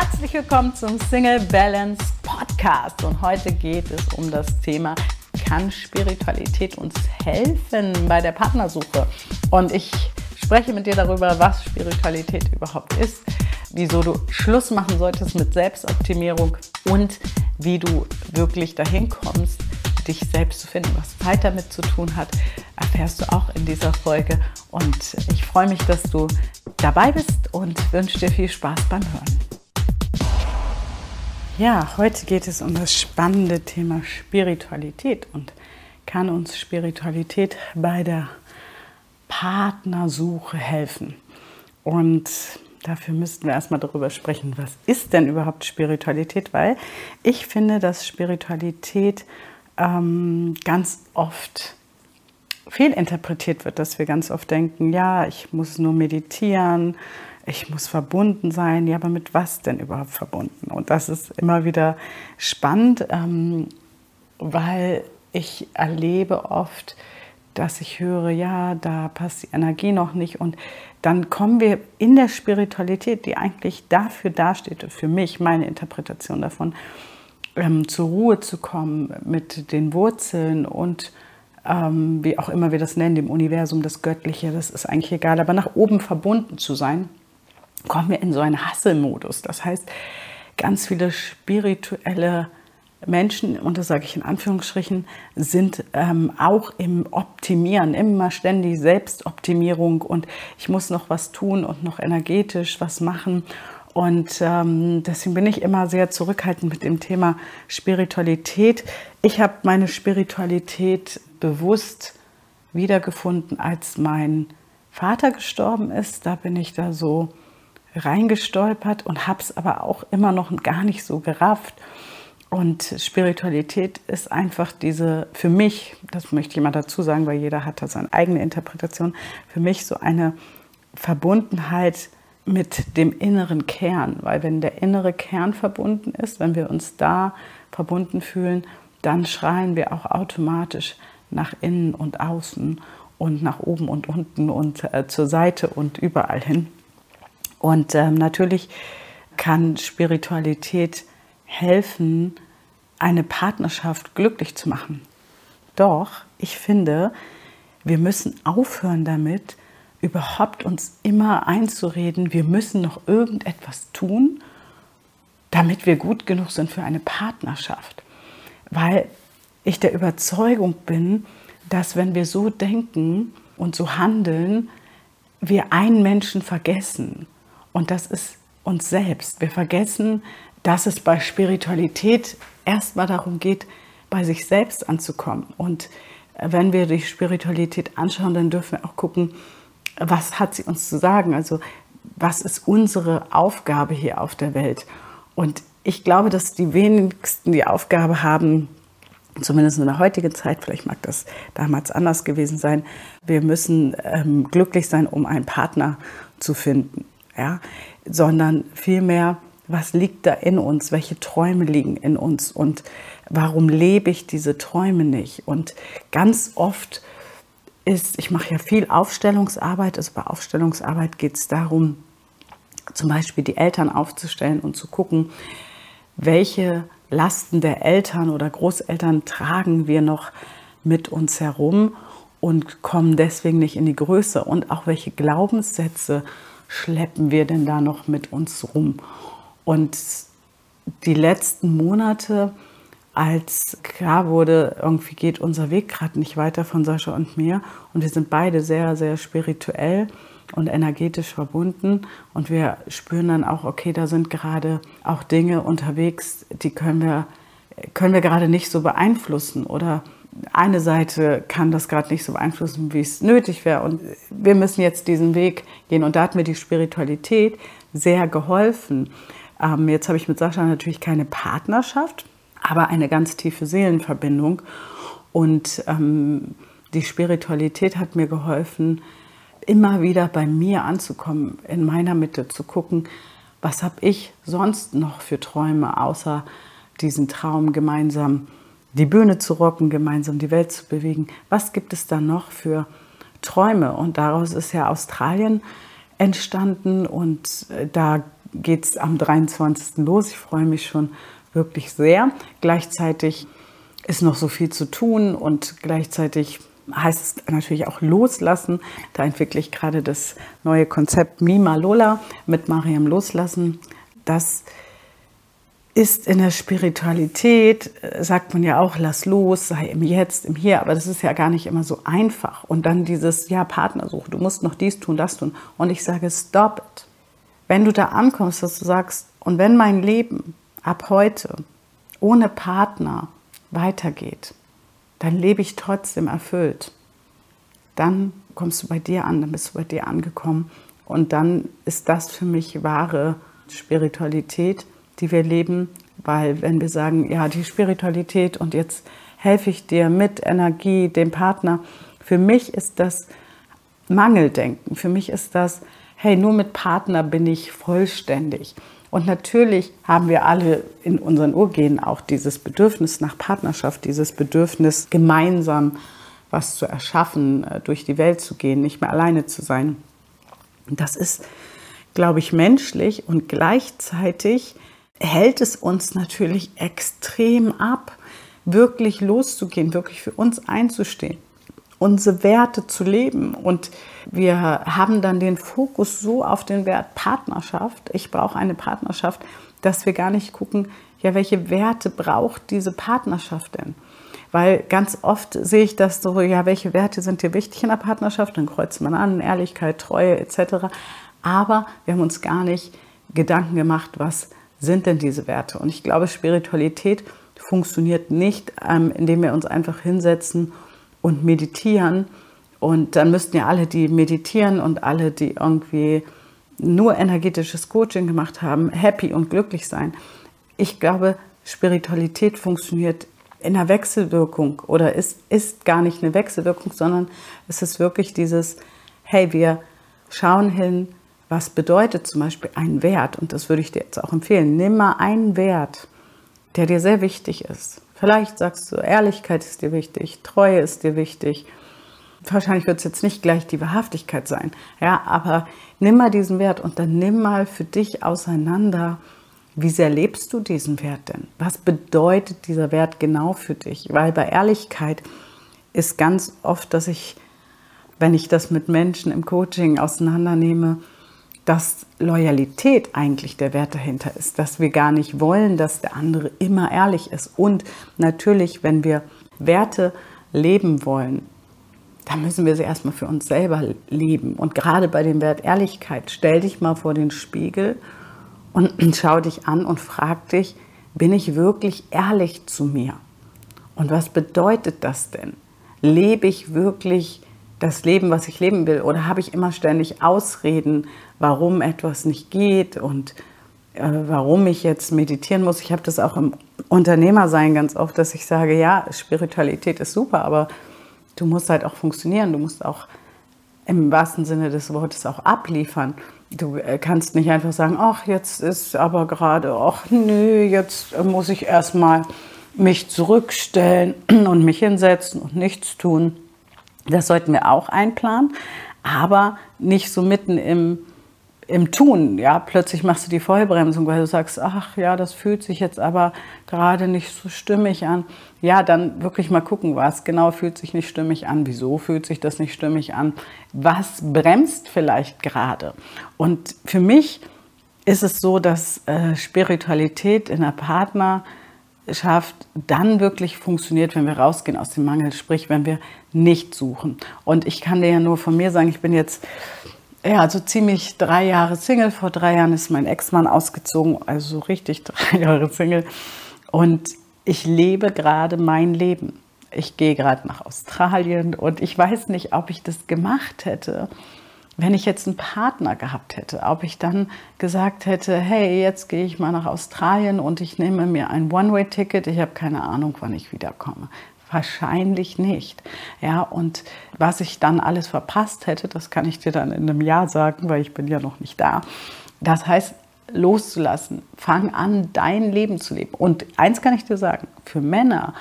Herzlich willkommen zum Single Balance Podcast und heute geht es um das Thema kann Spiritualität uns helfen bei der Partnersuche? Und ich spreche mit dir darüber, was Spiritualität überhaupt ist, wieso du Schluss machen solltest mit Selbstoptimierung und wie du wirklich dahin kommst, dich selbst zu finden, was Zeit damit zu tun hat, erfährst du auch in dieser Folge. Und ich freue mich, dass du dabei bist und wünsche dir viel Spaß beim Hören. Ja, heute geht es um das spannende Thema Spiritualität und kann uns Spiritualität bei der Partnersuche helfen. Und dafür müssten wir erstmal darüber sprechen, was ist denn überhaupt Spiritualität, weil ich finde, dass Spiritualität ähm, ganz oft fehlinterpretiert wird, dass wir ganz oft denken, ja, ich muss nur meditieren, ich muss verbunden sein. Ja, aber mit was denn überhaupt verbunden? Und das ist immer wieder spannend, ähm, weil ich erlebe oft, dass ich höre, ja, da passt die Energie noch nicht. Und dann kommen wir in der Spiritualität, die eigentlich dafür dasteht, für mich, meine Interpretation davon, ähm, zur Ruhe zu kommen mit den Wurzeln und ähm, wie auch immer wir das nennen, dem Universum, das Göttliche, das ist eigentlich egal, aber nach oben verbunden zu sein kommen wir in so einen Hasselmodus. Das heißt, ganz viele spirituelle Menschen, und das sage ich in Anführungsstrichen, sind ähm, auch im Optimieren, immer ständig Selbstoptimierung und ich muss noch was tun und noch energetisch was machen. Und ähm, deswegen bin ich immer sehr zurückhaltend mit dem Thema Spiritualität. Ich habe meine Spiritualität bewusst wiedergefunden, als mein Vater gestorben ist. Da bin ich da so reingestolpert und habe es aber auch immer noch gar nicht so gerafft. Und Spiritualität ist einfach diese, für mich, das möchte ich mal dazu sagen, weil jeder hat da seine eigene Interpretation, für mich so eine Verbundenheit mit dem inneren Kern. Weil wenn der innere Kern verbunden ist, wenn wir uns da verbunden fühlen, dann schreien wir auch automatisch nach innen und außen und nach oben und unten und äh, zur Seite und überall hin. Und ähm, natürlich kann Spiritualität helfen, eine Partnerschaft glücklich zu machen. Doch ich finde, wir müssen aufhören damit, überhaupt uns immer einzureden, wir müssen noch irgendetwas tun, damit wir gut genug sind für eine Partnerschaft. Weil ich der Überzeugung bin, dass wenn wir so denken und so handeln, wir einen Menschen vergessen. Und das ist uns selbst. Wir vergessen, dass es bei Spiritualität erstmal darum geht, bei sich selbst anzukommen. Und wenn wir die Spiritualität anschauen, dann dürfen wir auch gucken, was hat sie uns zu sagen? Also was ist unsere Aufgabe hier auf der Welt? Und ich glaube, dass die wenigsten die Aufgabe haben, zumindest in der heutigen Zeit, vielleicht mag das damals anders gewesen sein, wir müssen ähm, glücklich sein, um einen Partner zu finden ja, sondern vielmehr, was liegt da in uns, welche Träume liegen in uns? Und warum lebe ich diese Träume nicht. Und ganz oft ist, ich mache ja viel Aufstellungsarbeit, also bei Aufstellungsarbeit geht es darum, zum Beispiel die Eltern aufzustellen und zu gucken, welche Lasten der Eltern oder Großeltern tragen wir noch mit uns herum und kommen deswegen nicht in die Größe? Und auch welche Glaubenssätze schleppen wir denn da noch mit uns rum? Und die letzten Monate, als klar wurde, irgendwie geht unser Weg gerade nicht weiter von Sascha und mir und wir sind beide sehr, sehr spirituell und energetisch verbunden und wir spüren dann auch, okay, da sind gerade auch Dinge unterwegs, die können wir, können wir gerade nicht so beeinflussen oder eine Seite kann das gerade nicht so beeinflussen, wie es nötig wäre. Und wir müssen jetzt diesen Weg gehen. Und da hat mir die Spiritualität sehr geholfen. Ähm, jetzt habe ich mit Sascha natürlich keine Partnerschaft, aber eine ganz tiefe Seelenverbindung. Und ähm, die Spiritualität hat mir geholfen, immer wieder bei mir anzukommen, in meiner Mitte zu gucken, was habe ich sonst noch für Träume, außer diesen Traum gemeinsam die Bühne zu rocken, gemeinsam die Welt zu bewegen. Was gibt es da noch für Träume? Und daraus ist ja Australien entstanden und äh, da geht es am 23. los. Ich freue mich schon wirklich sehr. Gleichzeitig ist noch so viel zu tun und gleichzeitig heißt es natürlich auch loslassen. Da entwickle ich gerade das neue Konzept Mima Lola mit Mariam Loslassen. Das ist in der Spiritualität, äh, sagt man ja auch, lass los, sei im Jetzt, im Hier, aber das ist ja gar nicht immer so einfach. Und dann dieses, ja, Partnersuche, du musst noch dies tun, das tun. Und ich sage, stop it. Wenn du da ankommst, dass du sagst, und wenn mein Leben ab heute ohne Partner weitergeht, dann lebe ich trotzdem erfüllt. Dann kommst du bei dir an, dann bist du bei dir angekommen. Und dann ist das für mich wahre Spiritualität, die wir leben. Weil wenn wir sagen, ja, die Spiritualität und jetzt helfe ich dir mit Energie, dem Partner, für mich ist das Mangeldenken. Für mich ist das, hey, nur mit Partner bin ich vollständig. Und natürlich haben wir alle in unseren Urgenen auch dieses Bedürfnis nach Partnerschaft, dieses Bedürfnis, gemeinsam was zu erschaffen, äh, durch die Welt zu gehen, nicht mehr alleine zu sein. Das ist, glaube ich, menschlich und gleichzeitig hält es uns natürlich extrem ab, wirklich loszugehen, wirklich für uns einzustehen unsere Werte zu leben. Und wir haben dann den Fokus so auf den Wert Partnerschaft. Ich brauche eine Partnerschaft, dass wir gar nicht gucken, ja, welche Werte braucht diese Partnerschaft denn? Weil ganz oft sehe ich das so, ja, welche Werte sind dir wichtig in der Partnerschaft? Dann kreuzt man an, Ehrlichkeit, Treue etc. Aber wir haben uns gar nicht Gedanken gemacht, was sind denn diese Werte? Und ich glaube, Spiritualität funktioniert nicht, ähm, indem wir uns einfach hinsetzen und meditieren. Und dann müssten ja alle, die meditieren und alle, die irgendwie nur energetisches Coaching gemacht haben, happy und glücklich sein. Ich glaube, Spiritualität funktioniert in einer Wechselwirkung oder ist, ist gar nicht eine Wechselwirkung, sondern es ist wirklich dieses, hey, wir schauen hin, was bedeutet zum Beispiel ein Wert. Und das würde ich dir jetzt auch empfehlen. Nimm mal einen Wert, der dir sehr wichtig ist. Vielleicht sagst du, Ehrlichkeit ist dir wichtig, Treue ist dir wichtig. Wahrscheinlich wird es jetzt nicht gleich die Wahrhaftigkeit sein. Ja, aber nimm mal diesen Wert und dann nimm mal für dich auseinander, wie sehr lebst du diesen Wert denn? Was bedeutet dieser Wert genau für dich? Weil bei Ehrlichkeit ist ganz oft, dass ich, wenn ich das mit Menschen im Coaching auseinandernehme, dass Loyalität eigentlich der Wert dahinter ist, dass wir gar nicht wollen, dass der andere immer ehrlich ist. Und natürlich, wenn wir Werte leben wollen, dann müssen wir sie erstmal für uns selber leben. Und gerade bei dem Wert Ehrlichkeit, stell dich mal vor den Spiegel und schau dich an und frag dich, bin ich wirklich ehrlich zu mir? Und was bedeutet das denn? Lebe ich wirklich das Leben, was ich leben will? Oder habe ich immer ständig Ausreden, warum etwas nicht geht und äh, warum ich jetzt meditieren muss? Ich habe das auch im Unternehmersein ganz oft, dass ich sage, ja, Spiritualität ist super, aber du musst halt auch funktionieren. Du musst auch im wahrsten Sinne des Wortes auch abliefern. Du äh, kannst nicht einfach sagen, ach, jetzt ist aber gerade, ach, nö, jetzt muss ich erstmal mich zurückstellen und mich hinsetzen und nichts tun. Das sollten wir auch einplanen, aber nicht so mitten im, im Tun. Ja, plötzlich machst du die Vollbremsung, weil du sagst, ach ja, das fühlt sich jetzt aber gerade nicht so stimmig an. Ja, dann wirklich mal gucken, was genau fühlt sich nicht stimmig an, wieso fühlt sich das nicht stimmig an, was bremst vielleicht gerade. Und für mich ist es so, dass äh, Spiritualität in der Partner schafft, dann wirklich funktioniert, wenn wir rausgehen aus dem Mangel, sprich, wenn wir nicht suchen. Und ich kann dir ja nur von mir sagen, ich bin jetzt ja, also ziemlich drei Jahre Single. Vor drei Jahren ist mein Ex-Mann ausgezogen, also so richtig drei Jahre Single. Und ich lebe gerade mein Leben. Ich gehe gerade nach Australien und ich weiß nicht, ob ich das gemacht hätte, wenn ich jetzt einen Partner gehabt hätte, ob ich dann gesagt hätte, hey, jetzt gehe ich mal nach Australien und ich nehme mir ein One-Way-Ticket, ich habe keine Ahnung, wann ich wiederkomme. Wahrscheinlich nicht. Ja, und was ich dann alles verpasst hätte, das kann ich dir dann in einem Jahr sagen, weil ich bin ja noch nicht da. Das heißt, loszulassen. Fang an, dein Leben zu leben. Und eins kann ich dir sagen, für Männer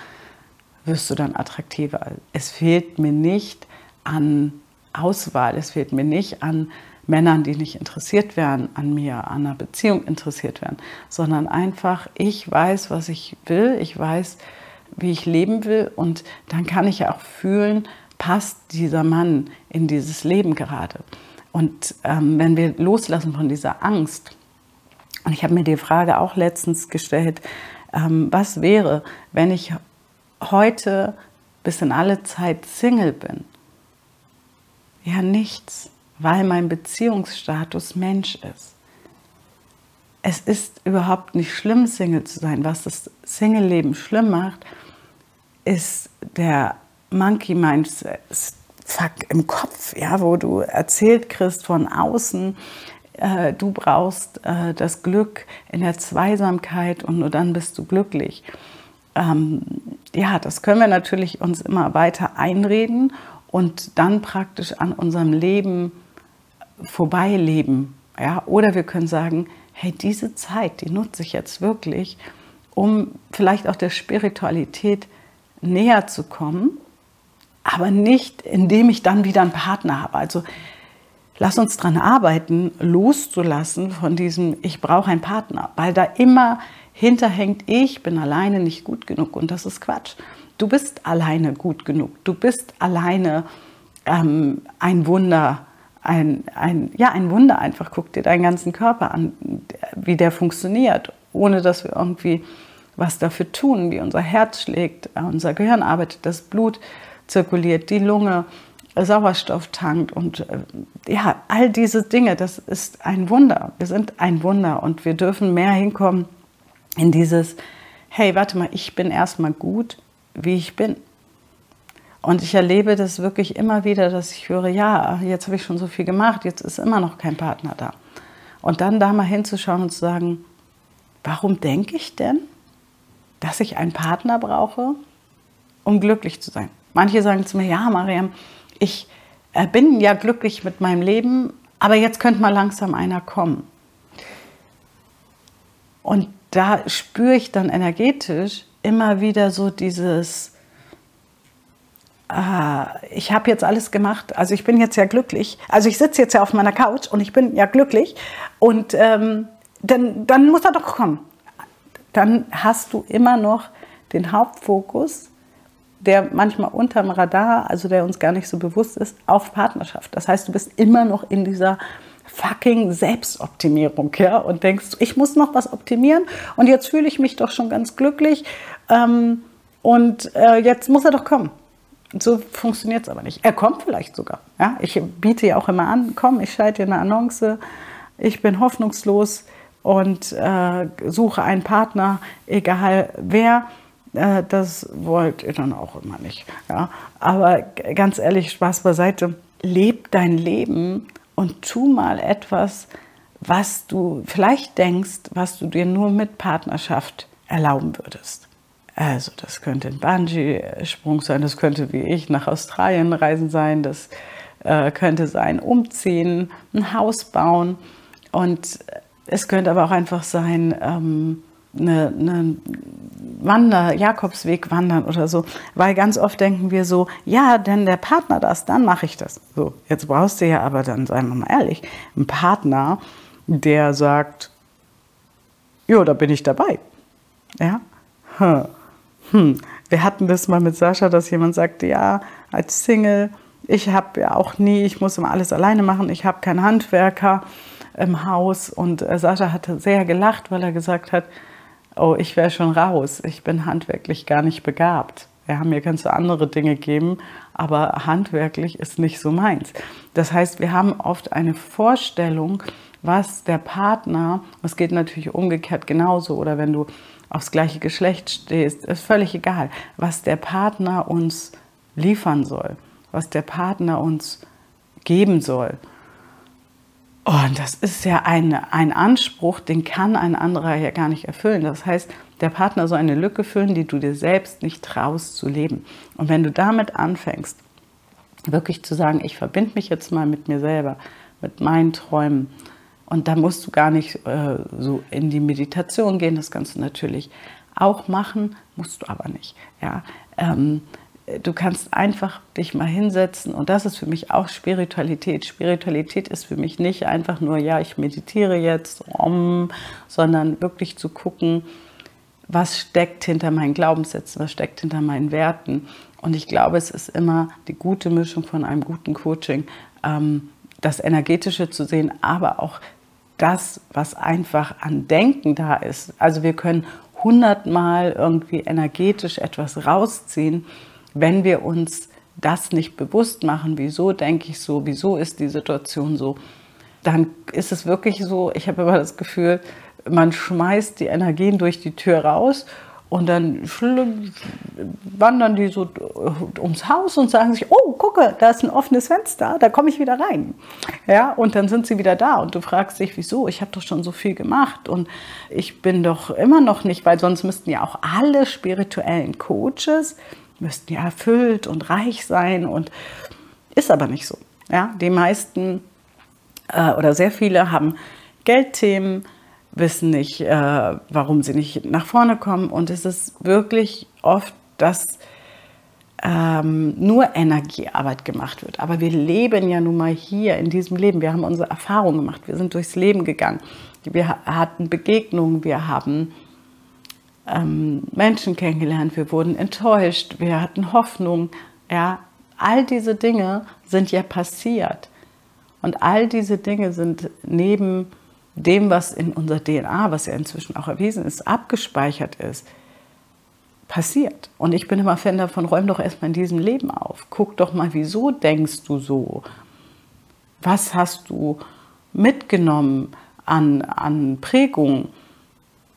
wirst du dann attraktiver. Es fehlt mir nicht an Auswahl, es fehlt mir nicht an Männern, die nicht interessiert werden an mir, an einer Beziehung interessiert werden, sondern einfach, ich weiß, was ich will, ich weiß, wie ich leben will und dann kann ich ja auch fühlen, passt dieser Mann in dieses Leben gerade. Und ähm, wenn wir loslassen von dieser Angst, und ich habe mir die Frage auch letztens gestellt, ähm, was wäre, wenn ich heute bis in alle Zeit Single bin? Ja, nichts, weil mein Beziehungsstatus Mensch ist. Es ist überhaupt nicht schlimm, Single zu sein. Was das Single-Leben schlimm macht, ist der Monkey Mind Fuck im Kopf, ja, wo du erzählt kriegst von außen, äh, du brauchst äh, das Glück in der Zweisamkeit und nur dann bist du glücklich. Ähm, ja, das können wir natürlich uns immer weiter einreden und dann praktisch an unserem Leben vorbeileben. Ja? Oder wir können sagen, hey, diese Zeit, die nutze ich jetzt wirklich, um vielleicht auch der Spiritualität näher zu kommen, aber nicht, indem ich dann wieder einen Partner habe. Also lass uns daran arbeiten, loszulassen von diesem, ich brauche einen Partner, weil da immer hinterhängt, ich bin alleine nicht gut genug und das ist Quatsch. Du bist alleine gut genug, du bist alleine ähm, ein Wunder, ein, ein, ja, ein Wunder einfach. Guck dir deinen ganzen Körper an, wie der funktioniert, ohne dass wir irgendwie was dafür tun, wie unser Herz schlägt, unser Gehirn arbeitet, das Blut zirkuliert, die Lunge Sauerstoff tankt und äh, ja, all diese Dinge, das ist ein Wunder. Wir sind ein Wunder und wir dürfen mehr hinkommen in dieses, hey, warte mal, ich bin erstmal gut, wie ich bin. Und ich erlebe das wirklich immer wieder, dass ich höre, ja, jetzt habe ich schon so viel gemacht, jetzt ist immer noch kein Partner da. Und dann da mal hinzuschauen und zu sagen, warum denke ich denn, dass ich einen Partner brauche, um glücklich zu sein? Manche sagen zu mir, ja, Mariam, ich äh, bin ja glücklich mit meinem Leben, aber jetzt könnte mal langsam einer kommen. Und da spüre ich dann energetisch immer wieder so dieses, äh, ich habe jetzt alles gemacht, also ich bin jetzt ja glücklich, also ich sitze jetzt ja auf meiner Couch und ich bin ja glücklich und ähm, dann, dann muss er doch kommen. Dann hast du immer noch den Hauptfokus der manchmal unterm Radar, also der uns gar nicht so bewusst ist, auf Partnerschaft. Das heißt, du bist immer noch in dieser fucking Selbstoptimierung, ja, und denkst, ich muss noch was optimieren und jetzt fühle ich mich doch schon ganz glücklich ähm, und äh, jetzt muss er doch kommen. So funktioniert es aber nicht. Er kommt vielleicht sogar. Ja? Ich biete ja auch immer an, komm, ich schalte dir eine Annonce, ich bin hoffnungslos und äh, suche einen Partner, egal wer. Äh, das wollt ihr dann auch immer nicht. Ja? Aber ganz ehrlich, Spaß beiseite, leb dein Leben und tu mal etwas, was du vielleicht denkst, was du dir nur mit Partnerschaft erlauben würdest. Also das könnte ein Bungee-Sprung sein, das könnte wie ich nach Australien reisen sein, das äh, könnte sein umziehen, ein Haus bauen und es könnte aber auch einfach sein, ähm, eine, eine Wander, Jakobsweg wandern oder so. Weil ganz oft denken wir so, ja, denn der Partner das, dann mache ich das. So, jetzt brauchst du ja aber dann, seien wir mal ehrlich, einen Partner, der sagt, jo, da bin ich dabei. Ja? Hm. Hm. Wir hatten das mal mit Sascha, dass jemand sagte, ja, als Single, ich habe ja auch nie, ich muss immer alles alleine machen, ich habe keinen Handwerker im Haus. Und äh, Sascha hatte sehr gelacht, weil er gesagt hat, oh, ich wäre schon raus, ich bin handwerklich gar nicht begabt. Ja, mir kannst du andere Dinge geben, aber handwerklich ist nicht so meins. Das heißt, wir haben oft eine Vorstellung, was der Partner, es geht natürlich umgekehrt genauso, oder wenn du aufs gleiche Geschlecht stehst, ist völlig egal, was der Partner uns liefern soll, was der Partner uns geben soll. Und das ist ja ein, ein Anspruch, den kann ein anderer ja gar nicht erfüllen. Das heißt, der Partner soll eine Lücke füllen, die du dir selbst nicht traust zu leben. Und wenn du damit anfängst, wirklich zu sagen, ich verbinde mich jetzt mal mit mir selber, mit meinen Träumen, und da musst du gar nicht äh, so in die Meditation gehen, das kannst du natürlich auch machen, musst du aber nicht. Ja? Ähm, du kannst einfach dich mal hinsetzen und das ist für mich auch Spiritualität. Spiritualität ist für mich nicht einfach nur, ja, ich meditiere jetzt, um, sondern wirklich zu gucken, was steckt hinter meinen Glaubenssätzen, was steckt hinter meinen Werten. Und ich glaube, es ist immer die gute Mischung von einem guten Coaching, ähm, das Energetische zu sehen, aber auch das, was einfach an Denken da ist. Also wir können hundertmal irgendwie energetisch etwas rausziehen, wenn wir uns das nicht bewusst machen, wieso denke ich so, wieso ist die Situation so, dann ist es wirklich so, ich habe immer das Gefühl, man schmeißt die Energien durch die Tür raus und dann wandern die so ums Haus und sagen sich, oh, gucke, da ist ein offenes Fenster, da komme ich wieder rein. Ja, und dann sind sie wieder da und du fragst dich, wieso? Ich habe doch schon so viel gemacht und ich bin doch immer noch nicht, weil sonst müssten ja auch alle spirituellen Coaches müssten ja erfüllt und reich sein und ist aber nicht so. Ja, die meisten äh, oder sehr viele haben Geldthemen, wissen nicht, äh, warum sie nicht nach vorne kommen. Und es ist wirklich oft, dass ähm, nur Energiearbeit gemacht wird. Aber wir leben ja nun mal hier in diesem Leben. Wir haben unsere Erfahrungen gemacht. Wir sind durchs Leben gegangen. Wir hatten Begegnungen. Wir haben ähm, Menschen kennengelernt. Wir wurden enttäuscht. Wir hatten Hoffnung. Ja, all diese Dinge sind ja passiert. Und all diese Dinge sind neben dem, was in unserer DNA, was ja inzwischen auch erwiesen ist, abgespeichert ist, passiert. Und ich bin immer Fan davon, räum doch erstmal in diesem Leben auf. Guck doch mal, wieso denkst du so? Was hast du mitgenommen an, an Prägungen?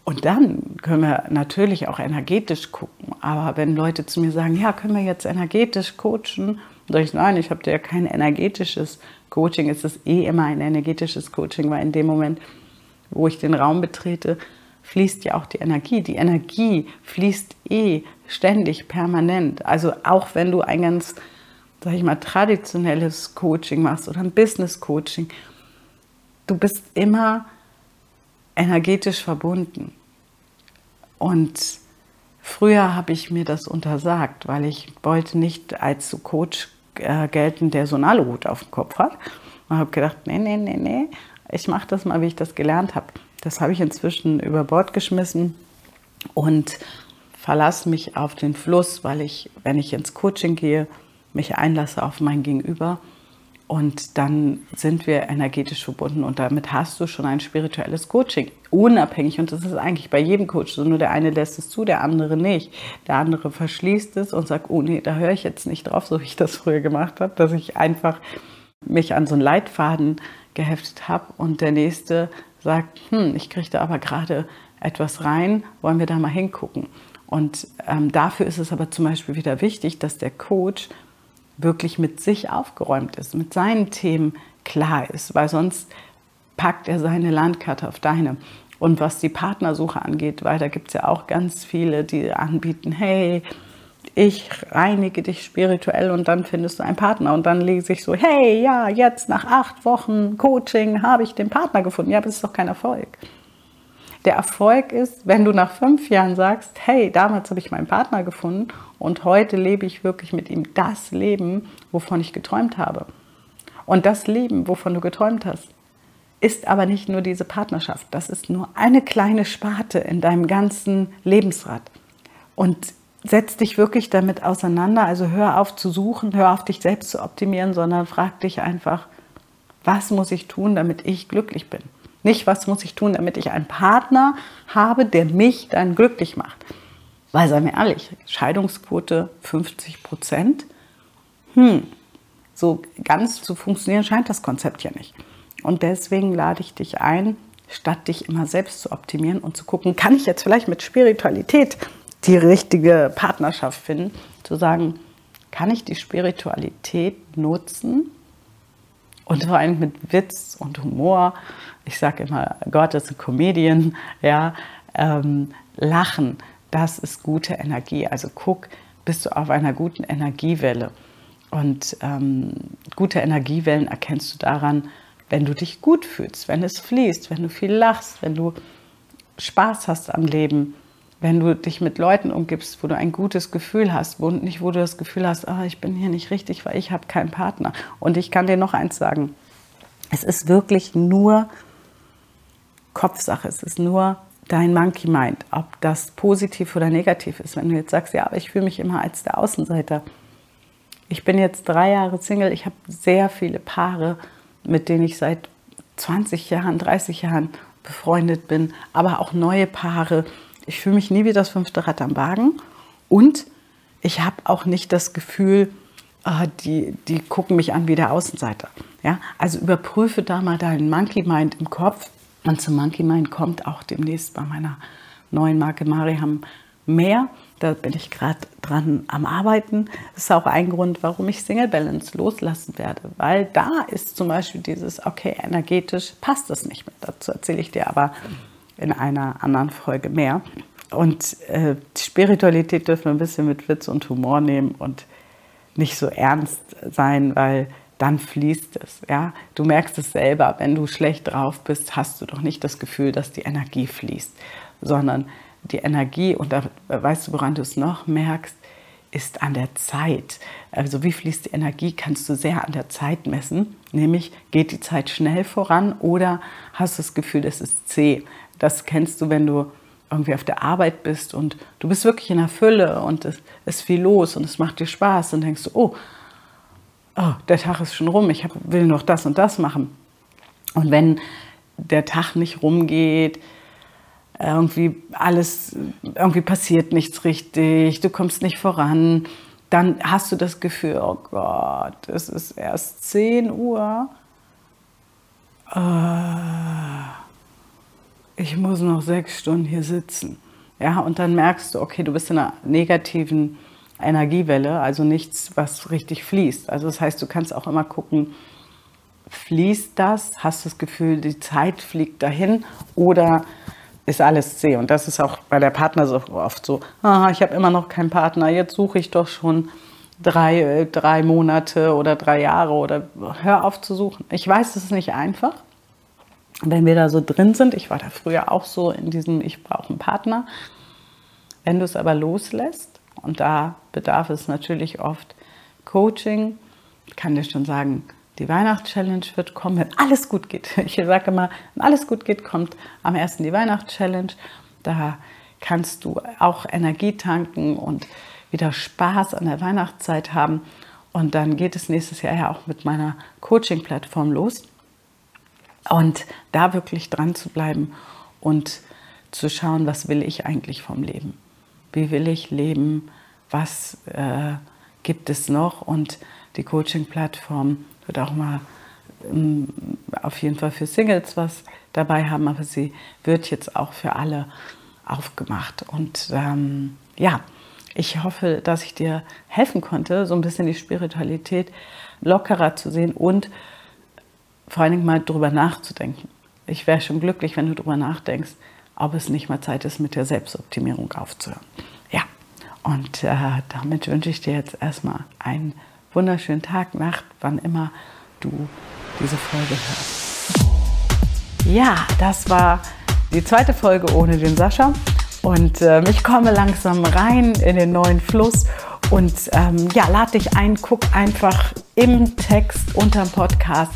Und dann können wir natürlich auch energetisch gucken. Aber wenn Leute zu mir sagen, ja, können wir jetzt energetisch coachen? Sage ich, nein, ich habe ja kein energetisches Coaching. Es ist eh immer ein energetisches Coaching, weil in dem Moment, wo ich den Raum betrete, fließt ja auch die Energie. Die Energie fließt eh ständig, permanent. Also auch wenn du ein ganz, sag ich mal, traditionelles Coaching machst oder ein Business Coaching, du bist immer energetisch verbunden. Und früher habe ich mir das untersagt, weil ich wollte nicht als Coach äh, gelten, der so einen Aluhut auf dem Kopf hat. Und habe gedacht, nee, nee, nee, nee, ich mache das mal, wie ich das gelernt habe. Das habe ich inzwischen über Bord geschmissen und verlasse mich auf den Fluss, weil ich, wenn ich ins Coaching gehe, mich einlasse auf mein Gegenüber und dann sind wir energetisch verbunden und damit hast du schon ein spirituelles Coaching. Unabhängig. Und das ist eigentlich bei jedem Coach so. Nur der eine lässt es zu, der andere nicht. Der andere verschließt es und sagt, oh nee, da höre ich jetzt nicht drauf, so wie ich das früher gemacht habe, dass ich einfach mich an so einen Leitfaden geheftet habe und der nächste sagt, hm, ich kriege da aber gerade etwas rein, wollen wir da mal hingucken. Und ähm, dafür ist es aber zum Beispiel wieder wichtig, dass der Coach wirklich mit sich aufgeräumt ist, mit seinen Themen klar ist, weil sonst packt er seine Landkarte auf deine. Und was die Partnersuche angeht, weil da gibt es ja auch ganz viele, die anbieten, hey, ich reinige dich spirituell und dann findest du einen Partner. Und dann lese ich so, hey, ja, jetzt nach acht Wochen Coaching habe ich den Partner gefunden. Ja, aber das ist doch kein Erfolg. Der Erfolg ist, wenn du nach fünf Jahren sagst, hey, damals habe ich meinen Partner gefunden und heute lebe ich wirklich mit ihm das Leben, wovon ich geträumt habe. Und das Leben, wovon du geträumt hast, ist aber nicht nur diese Partnerschaft. Das ist nur eine kleine Sparte in deinem ganzen Lebensrad. Und setz dich wirklich damit auseinander. Also hör auf zu suchen, hör auf dich selbst zu optimieren, sondern frag dich einfach, was muss ich tun, damit ich glücklich bin? Nicht, was muss ich tun, damit ich einen Partner habe, der mich dann glücklich macht. Weil, sei mir ehrlich, Scheidungsquote 50 Prozent, hm, so ganz zu funktionieren scheint das Konzept ja nicht. Und deswegen lade ich dich ein, statt dich immer selbst zu optimieren und zu gucken, kann ich jetzt vielleicht mit Spiritualität die richtige Partnerschaft finden, zu sagen, kann ich die Spiritualität nutzen und vor allem mit Witz und Humor. Ich sage immer, Gott ist ein Comedian, ja, ähm, lachen das ist gute Energie. Also guck, bist du auf einer guten Energiewelle. Und ähm, gute Energiewellen erkennst du daran, wenn du dich gut fühlst, wenn es fließt, wenn du viel lachst, wenn du Spaß hast am Leben, wenn du dich mit Leuten umgibst, wo du ein gutes Gefühl hast, wo nicht wo du das Gefühl hast, oh, ich bin hier nicht richtig, weil ich habe keinen Partner. Und ich kann dir noch eins sagen, es ist wirklich nur Kopfsache, es ist nur dein Monkey Mind, ob das positiv oder negativ ist. Wenn du jetzt sagst, ja, aber ich fühle mich immer als der Außenseiter. Ich bin jetzt drei Jahre Single, ich habe sehr viele Paare, mit denen ich seit 20 Jahren, 30 Jahren befreundet bin, aber auch neue Paare, ich fühle mich nie wie das fünfte Rad am Wagen und ich habe auch nicht das Gefühl, äh, die, die gucken mich an wie der Außenseiter. Ja? Also überprüfe da mal deinen Monkey Mind im Kopf. Und zum Monkey Mind kommt auch demnächst bei meiner neuen Marke Mariam mehr. Da bin ich gerade dran am Arbeiten. Das ist auch ein Grund, warum ich Single Balance loslassen werde. Weil da ist zum Beispiel dieses, okay, energetisch passt das nicht mehr. Dazu erzähle ich dir aber in einer anderen Folge mehr. Und äh, Spiritualität dürfen wir ein bisschen mit Witz und Humor nehmen und nicht so ernst sein, weil dann fließt es. Ja? Du merkst es selber, wenn du schlecht drauf bist, hast du doch nicht das Gefühl, dass die Energie fließt, sondern die Energie, und da weißt du, woran du es noch merkst, ist an der Zeit. Also wie fließt die Energie, kannst du sehr an der Zeit messen. Nämlich geht die Zeit schnell voran oder hast du das Gefühl, es ist zäh. Das kennst du, wenn du irgendwie auf der Arbeit bist und du bist wirklich in der Fülle und es ist viel los und es macht dir Spaß und denkst du, oh, oh, der Tag ist schon rum, ich will noch das und das machen. Und wenn der Tag nicht rumgeht, irgendwie alles, irgendwie passiert nichts richtig, du kommst nicht voran, dann hast du das Gefühl, oh Gott, es ist erst 10 Uhr. Äh, ich muss noch sechs Stunden hier sitzen. Ja, und dann merkst du, okay, du bist in einer negativen Energiewelle, also nichts, was richtig fließt. Also das heißt, du kannst auch immer gucken, fließt das? Hast du das Gefühl, die Zeit fliegt dahin oder ist alles zäh? Und das ist auch bei der Partner so oft so, ah, ich habe immer noch keinen Partner, jetzt suche ich doch schon drei, drei Monate oder drei Jahre oder hör auf zu suchen. Ich weiß, es ist nicht einfach wenn wir da so drin sind, ich war da früher auch so in diesem, ich brauche einen Partner, wenn du es aber loslässt, und da bedarf es natürlich oft Coaching, ich kann dir schon sagen, die Weihnachtschallenge wird kommen, wenn alles gut geht. Ich sage immer, wenn alles gut geht, kommt am 1. die Weihnachtschallenge. Da kannst du auch Energie tanken und wieder Spaß an der Weihnachtszeit haben. Und dann geht es nächstes Jahr ja auch mit meiner Coaching-Plattform los. Und da wirklich dran zu bleiben und zu schauen, was will ich eigentlich vom Leben? Wie will ich leben? Was äh, gibt es noch? Und die Coaching-Plattform wird auch mal ähm, auf jeden Fall für Singles was dabei haben, aber sie wird jetzt auch für alle aufgemacht. Und ähm, ja, ich hoffe, dass ich dir helfen konnte, so ein bisschen die Spiritualität lockerer zu sehen und vor allen Dingen mal drüber nachzudenken. Ich wäre schon glücklich, wenn du drüber nachdenkst, ob es nicht mal Zeit ist, mit der Selbstoptimierung aufzuhören. Ja, und äh, damit wünsche ich dir jetzt erstmal einen wunderschönen Tag, Nacht, wann immer du diese Folge hörst. Ja, das war die zweite Folge ohne den Sascha. Und äh, ich komme langsam rein in den neuen Fluss. Und ähm, ja, lade dich ein, guck einfach im Text unter dem Podcast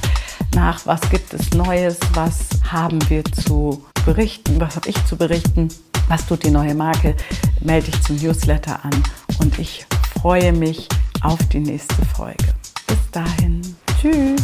nach, was gibt es Neues, was haben wir zu berichten, was habe ich zu berichten, was tut die neue Marke, melde dich zum Newsletter an und ich freue mich auf die nächste Folge. Bis dahin, tschüss.